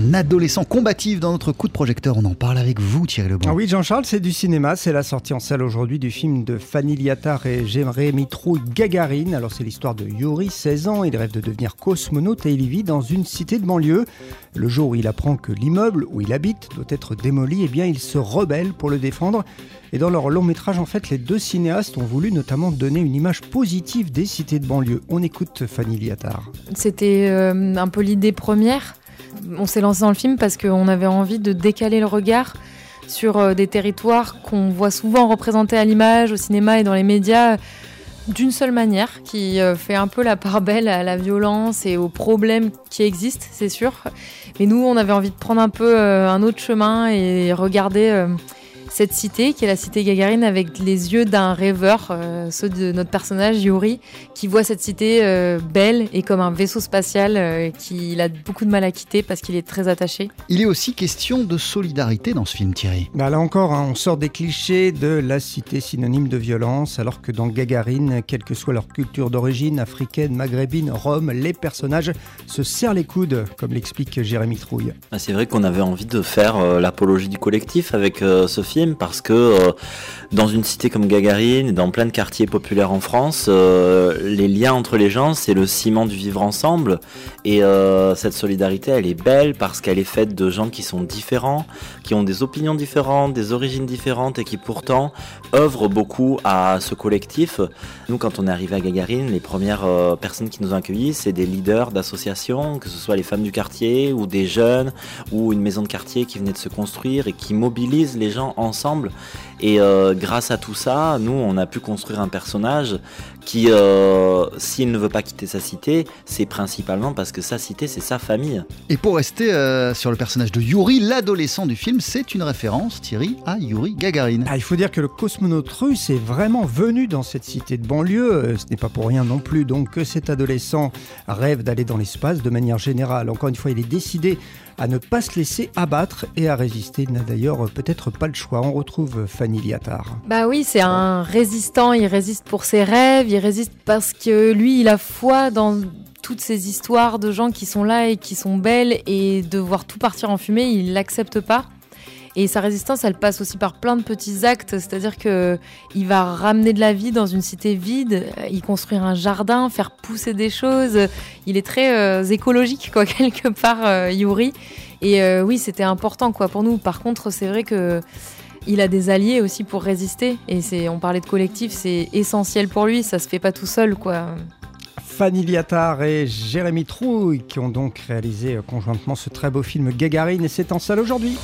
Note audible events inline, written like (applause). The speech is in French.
un adolescent combatif dans notre coup de projecteur. On en parle avec vous, Thierry Lebon. Ah oui, Jean-Charles, c'est du cinéma. C'est la sortie en salle aujourd'hui du film de Fanny Liattard et Jérémy Trouille Gagarine. Alors, c'est l'histoire de Yuri, 16 ans. Il rêve de devenir cosmonaute et il vit dans une cité de banlieue. Le jour où il apprend que l'immeuble où il habite doit être démoli, eh bien, il se rebelle pour le défendre. Et dans leur long métrage, en fait, les deux cinéastes ont voulu notamment donner une image positive des cités de banlieue. On écoute Fanny Liattard. C'était euh, un peu l'idée première. On s'est lancé dans le film parce qu'on avait envie de décaler le regard sur euh, des territoires qu'on voit souvent représentés à l'image, au cinéma et dans les médias d'une seule manière, qui euh, fait un peu la part belle à la violence et aux problèmes qui existent, c'est sûr. Mais nous, on avait envie de prendre un peu un autre chemin et regarder cette cité, qui est la cité Gagarine, avec les yeux d'un rêveur, euh, ceux de notre personnage Yuri, qui voit cette cité euh, belle et comme un vaisseau spatial euh, qu'il a beaucoup de mal à quitter parce qu'il est très attaché. Il est aussi question de solidarité dans ce film, Thierry. Bah là encore, hein, on sort des clichés de la cité synonyme de violence, alors que dans Gagarine, quelle que soit leur culture d'origine, africaine, maghrébine, rome, les personnages se serrent les coudes, comme l'explique Jérémy Trouille. Bah, c'est vrai qu'on avait envie de faire l'apologie du collectif avec ce film parce que euh, dans une cité comme Gagarine dans plein de quartiers populaires en France, euh, les liens entre les gens, c'est le ciment du vivre ensemble. Et euh, cette solidarité, elle est belle parce qu'elle est faite de gens qui sont différents, qui ont des opinions différentes, des origines différentes et qui pourtant œuvrent beaucoup à ce collectif. Nous, quand on est arrivé à Gagarine, les premières personnes qui nous ont accueillis, c'est des leaders d'associations, que ce soit les femmes du quartier ou des jeunes ou une maison de quartier qui venait de se construire et qui mobilisent les gens en Et euh, grâce à tout ça, nous, on a pu construire un personnage qui, euh, s'il ne veut pas quitter sa cité, c'est principalement parce que sa cité, c'est sa famille. Et pour rester euh, sur le personnage de Yuri, l'adolescent du film, c'est une référence, Thierry, à Yuri Gagarin. Ah, il faut dire que le cosmonaute russe est vraiment venu dans cette cité de banlieue. Ce n'est pas pour rien non plus donc que cet adolescent rêve d'aller dans l'espace de manière générale. Encore une fois, il est décidé à ne pas se laisser abattre et à résister. Il n'a d'ailleurs peut-être pas le choix. On retrouve Fanny Liattard. Bah oui, c'est un résistant. Il résiste pour ses rêves. Il résiste parce que lui, il a foi dans toutes ces histoires de gens qui sont là et qui sont belles et de voir tout partir en fumée, il l'accepte pas. Et sa résistance, elle passe aussi par plein de petits actes, c'est-à-dire que il va ramener de la vie dans une cité vide, il construire un jardin, faire pousser des choses. Il est très euh, écologique, quoi, (laughs) quelque part, euh, Yuri. Et euh, oui, c'était important, quoi, pour nous. Par contre, c'est vrai que il a des alliés aussi pour résister. Et c'est, on parlait de collectif, c'est essentiel pour lui. Ça se fait pas tout seul, quoi. Fanny Liattard et Jérémy Trouille qui ont donc réalisé conjointement ce très beau film Gagarine et c'est en salle aujourd'hui.